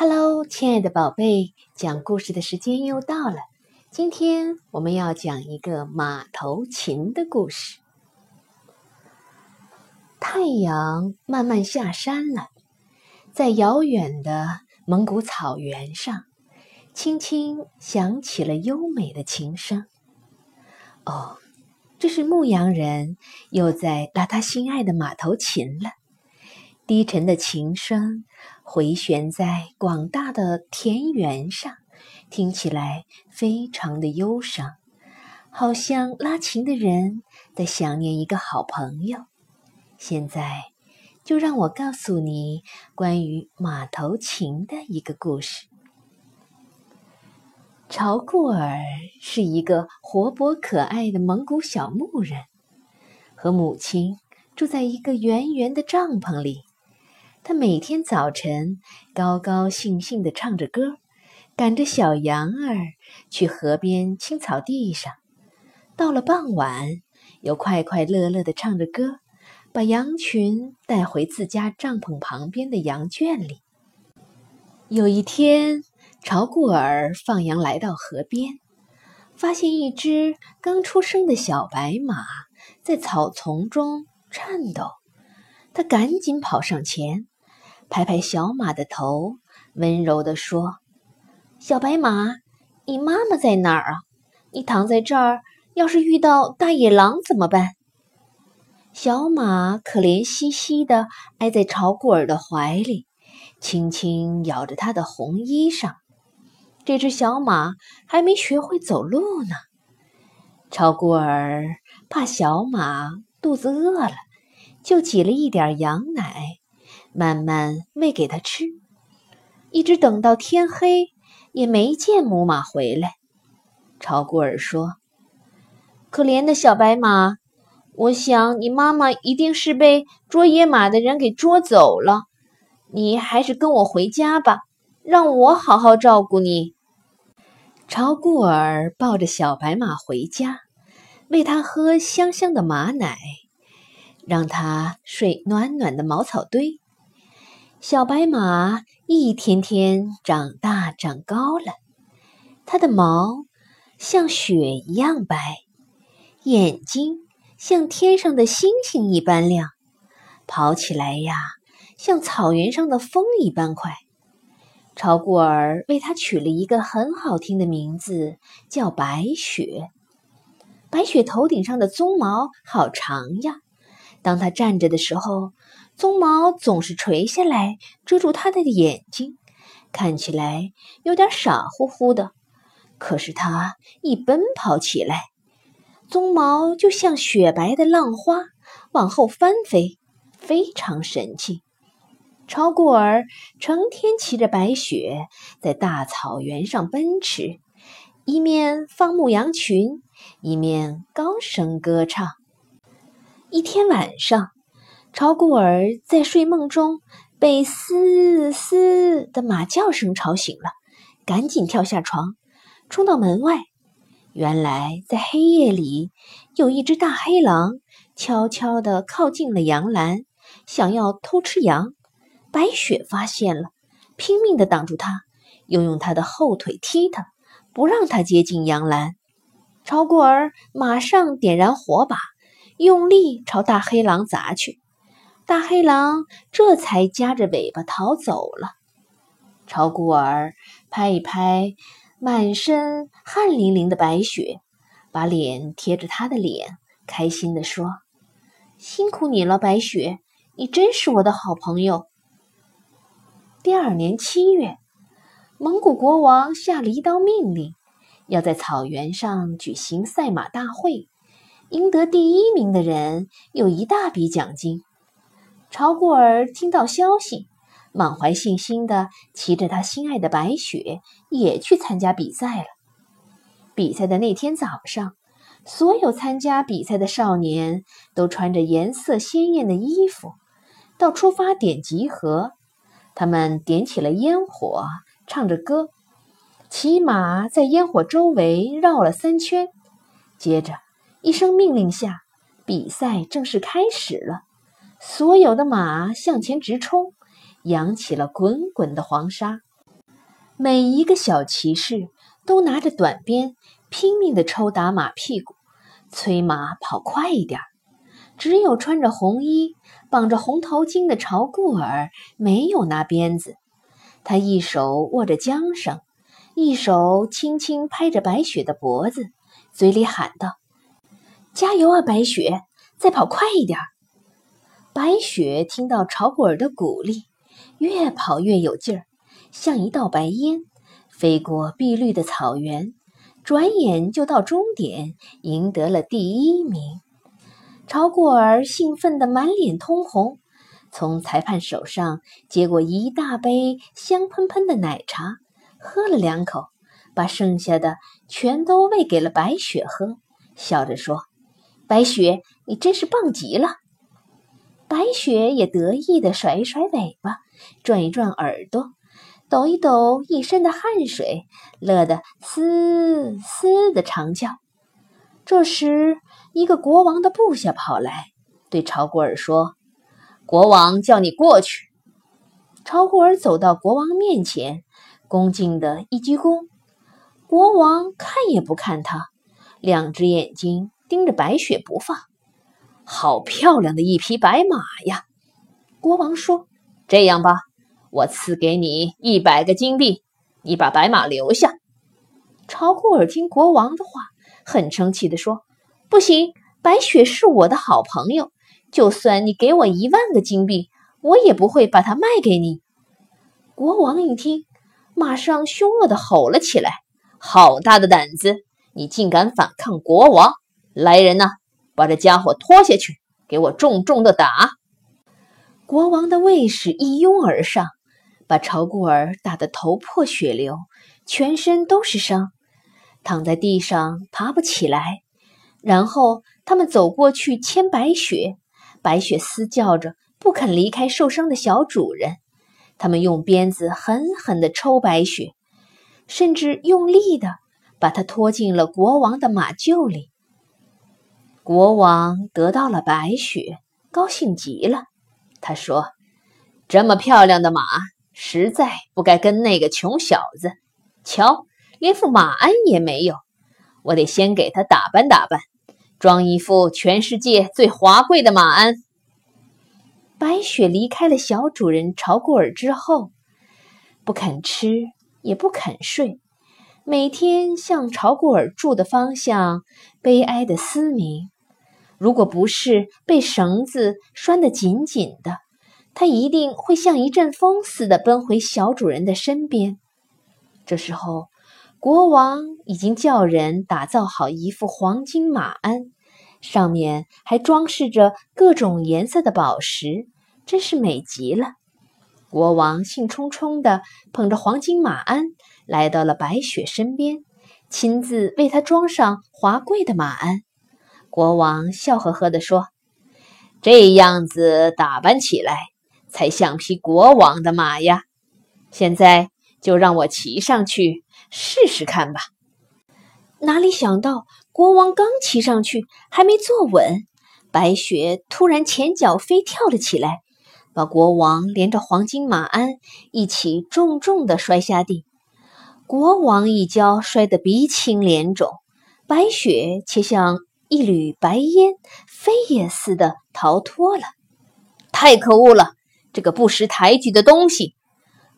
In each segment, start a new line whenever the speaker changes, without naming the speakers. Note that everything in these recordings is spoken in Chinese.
Hello，亲爱的宝贝，讲故事的时间又到了。今天我们要讲一个马头琴的故事。太阳慢慢下山了，在遥远的蒙古草原上，轻轻响起了优美的琴声。哦，这是牧羊人又在拉他心爱的马头琴了。低沉的琴声回旋在广大的田园上，听起来非常的忧伤，好像拉琴的人在想念一个好朋友。现在，就让我告诉你关于马头琴的一个故事。朝固尔是一个活泼可爱的蒙古小牧人，和母亲住在一个圆圆的帐篷里。他每天早晨高高兴兴地唱着歌，赶着小羊儿去河边青草地上；到了傍晚，又快快乐乐地唱着歌，把羊群带回自家帐篷旁边的羊圈里。有一天，朝固尔放羊来到河边，发现一只刚出生的小白马在草丛中颤抖，他赶紧跑上前。拍拍小马的头，温柔地说：“小白马，你妈妈在哪儿啊？你躺在这儿，要是遇到大野狼怎么办？”小马可怜兮兮地挨在朝固尔的怀里，轻轻咬着他的红衣裳。这只小马还没学会走路呢。朝固尔怕小马肚子饿了，就挤了一点羊奶。慢慢喂给他吃，一直等到天黑，也没见母马回来。朝固尔说：“可怜的小白马，我想你妈妈一定是被捉野马的人给捉走了。你还是跟我回家吧，让我好好照顾你。”朝固尔抱着小白马回家，喂它喝香香的马奶，让它睡暖暖的茅草堆。小白马一天天长大长高了，它的毛像雪一样白，眼睛像天上的星星一般亮，跑起来呀像草原上的风一般快。朝固尔为它取了一个很好听的名字，叫白雪。白雪头顶上的鬃毛好长呀，当它站着的时候。鬃毛总是垂下来，遮住他的眼睛，看起来有点傻乎乎的。可是他一奔跑起来，鬃毛就像雪白的浪花往后翻飞，非常神气。超固尔成天骑着白雪在大草原上奔驰，一面放牧羊群，一面高声歌唱。一天晚上。朝固尔在睡梦中被嘶嘶的马叫声吵醒了，赶紧跳下床，冲到门外。原来在黑夜里，有一只大黑狼悄悄地靠近了羊栏，想要偷吃羊。白雪发现了，拼命地挡住它，又用它的后腿踢它，不让它接近羊栏。朝固尔马上点燃火把，用力朝大黑狼砸去。大黑狼这才夹着尾巴逃走了。朝固尔拍一拍满身汗淋淋的白雪，把脸贴着他的脸，开心地说：“辛苦你了，白雪，你真是我的好朋友。”第二年七月，蒙古国王下了一道命令，要在草原上举行赛马大会，赢得第一名的人有一大笔奖金。朝过儿听到消息，满怀信心地骑着他心爱的白雪，也去参加比赛了。比赛的那天早上，所有参加比赛的少年都穿着颜色鲜艳的衣服，到出发点集合。他们点起了烟火，唱着歌，骑马在烟火周围绕了三圈。接着，一声命令下，比赛正式开始了。所有的马向前直冲，扬起了滚滚的黄沙。每一个小骑士都拿着短鞭，拼命地抽打马屁股，催马跑快一点。只有穿着红衣、绑着红头巾的朝顾儿没有拿鞭子，他一手握着缰绳，一手轻轻拍着白雪的脖子，嘴里喊道：“加油啊，白雪，再跑快一点！”白雪听到朝果儿的鼓励，越跑越有劲儿。像一道白烟，飞过碧绿的草原，转眼就到终点，赢得了第一名。朝过儿兴奋得满脸通红，从裁判手上接过一大杯香喷喷的奶茶，喝了两口，把剩下的全都喂给了白雪喝，笑着说：“白雪，你真是棒极了。”白雪也得意地甩一甩尾巴，转一转耳朵。抖一抖一身的汗水，乐得嘶嘶的长叫。这时，一个国王的部下跑来，对朝古尔说：“国王叫你过去。”朝古尔走到国王面前，恭敬的一鞠躬。国王看也不看他，两只眼睛盯着白雪不放。好漂亮的一匹白马呀！国王说：“这样吧。”我赐给你一百个金币，你把白马留下。朝库尔听国王的话，很生气地说：“不行，白雪是我的好朋友，就算你给我一万个金币，我也不会把它卖给你。”国王一听，马上凶恶地吼了起来：“好大的胆子！你竟敢反抗国王！来人呐，把这家伙拖下去，给我重重的打！”国王的卫士一拥而上。把朝顾儿打得头破血流，全身都是伤，躺在地上爬不起来。然后他们走过去牵白雪，白雪嘶叫着不肯离开受伤的小主人。他们用鞭子狠狠地抽白雪，甚至用力地把她拖进了国王的马厩里。国王得到了白雪，高兴极了。他说：“这么漂亮的马！”实在不该跟那个穷小子，瞧，连副马鞍也没有。我得先给他打扮打扮，装一副全世界最华贵的马鞍。白雪离开了小主人朝过尔之后，不肯吃，也不肯睡，每天向朝过尔住的方向悲哀的嘶鸣。如果不是被绳子拴得紧紧的，它一定会像一阵风似的奔回小主人的身边。这时候，国王已经叫人打造好一副黄金马鞍，上面还装饰着各种颜色的宝石，真是美极了。国王兴冲冲地捧着黄金马鞍来到了白雪身边，亲自为她装上华贵的马鞍。国王笑呵呵地说：“这样子打扮起来。”才像匹国王的马呀！现在就让我骑上去试试看吧。哪里想到，国王刚骑上去，还没坐稳，白雪突然前脚飞跳了起来，把国王连着黄金马鞍一起重重地摔下地。国王一跤摔得鼻青脸肿，白雪却像一缕白烟，飞也似的逃脱了。太可恶了！这个不识抬举的东西！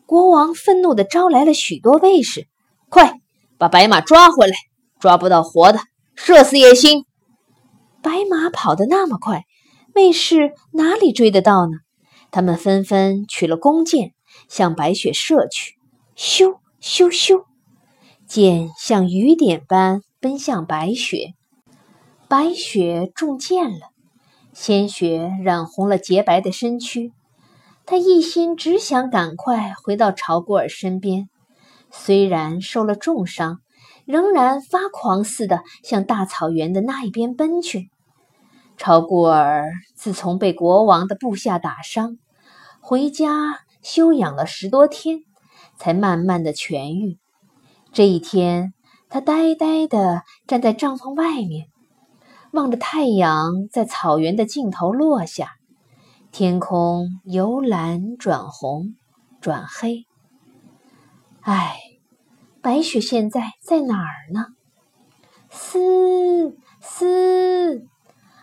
国王愤怒地招来了许多卫士，快把白马抓回来！抓不到活的，射死也行。白马跑得那么快，卫士哪里追得到呢？他们纷纷取了弓箭，向白雪射去。咻咻咻，箭像雨点般奔向白雪，白雪中箭了，鲜血染红了洁白的身躯。他一心只想赶快回到朝古尔身边，虽然受了重伤，仍然发狂似的向大草原的那一边奔去。朝古尔自从被国王的部下打伤，回家休养了十多天，才慢慢的痊愈。这一天，他呆呆地站在帐篷外面，望着太阳在草原的尽头落下。天空由蓝转红，转黑。唉，白雪现在在哪儿呢？嘶嘶，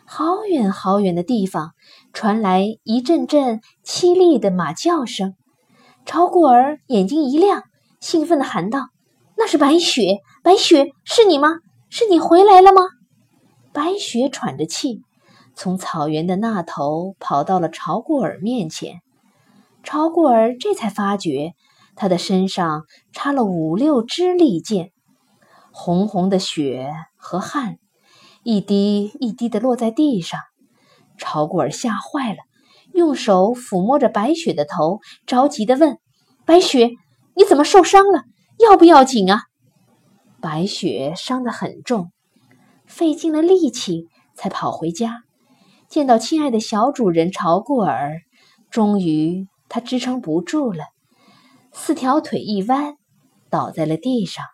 好远好远的地方传来一阵阵凄厉的马叫声。朝过儿眼睛一亮，兴奋地喊道：“那是白雪！白雪，是你吗？是你回来了吗？”白雪喘着气，从草原的那头跑到了朝过儿面前。朝过儿这才发觉，他的身上插了五六支利箭。红红的血和汗，一滴一滴的落在地上。朝过儿吓坏了，用手抚摸着白雪的头，着急地问：“白雪，你怎么受伤了？要不要紧啊？”白雪伤得很重，费尽了力气才跑回家。见到亲爱的小主人朝过儿，终于他支撑不住了，四条腿一弯，倒在了地上。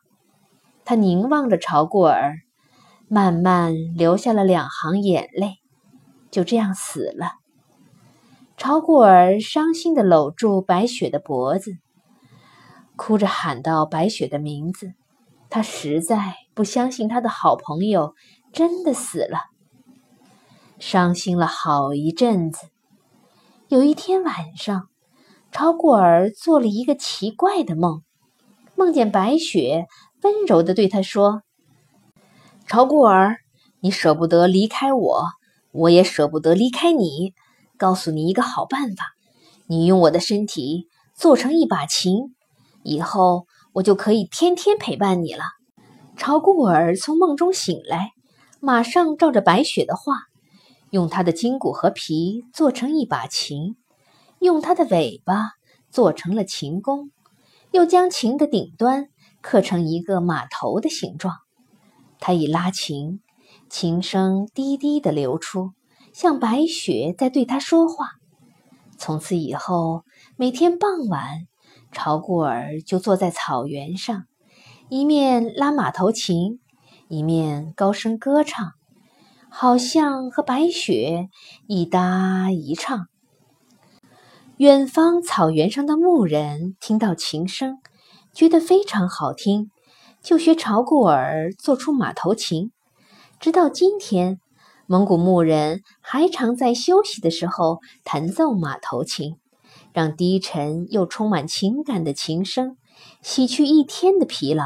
他凝望着朝过儿，慢慢流下了两行眼泪，就这样死了。朝过儿伤心地搂住白雪的脖子，哭着喊道：“白雪的名字。”他实在不相信他的好朋友真的死了，伤心了好一阵子。有一天晚上，朝过儿做了一个奇怪的梦，梦见白雪。温柔地对他说：“朝过儿，你舍不得离开我，我也舍不得离开你。告诉你一个好办法，你用我的身体做成一把琴，以后我就可以天天陪伴你了。”朝顾尔从梦中醒来，马上照着白雪的话，用他的筋骨和皮做成一把琴，用它的尾巴做成了琴弓，又将琴的顶端。刻成一个马头的形状，他一拉琴，琴声低低的流出，像白雪在对他说话。从此以后，每天傍晚，朝过儿就坐在草原上，一面拉马头琴，一面高声歌唱，好像和白雪一搭一唱。远方草原上的牧人听到琴声。觉得非常好听，就学朝过儿做出马头琴。直到今天，蒙古牧人还常在休息的时候弹奏马头琴，让低沉又充满情感的琴声洗去一天的疲劳。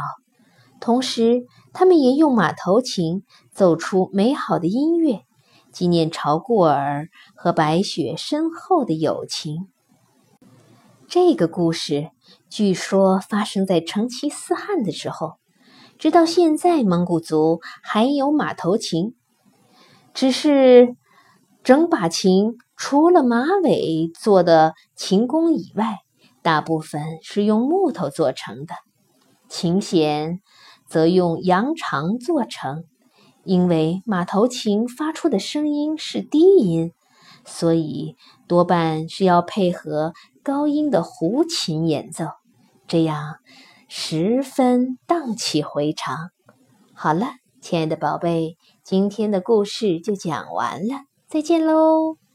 同时，他们也用马头琴奏出美好的音乐，纪念朝固尔和白雪深厚的友情。这个故事。据说发生在成吉思汗的时候，直到现在，蒙古族还有马头琴，只是整把琴除了马尾做的琴弓以外，大部分是用木头做成的，琴弦则用羊肠做成。因为马头琴发出的声音是低音，所以多半是要配合高音的胡琴演奏。这样十分荡气回肠。好了，亲爱的宝贝，今天的故事就讲完了，再见喽。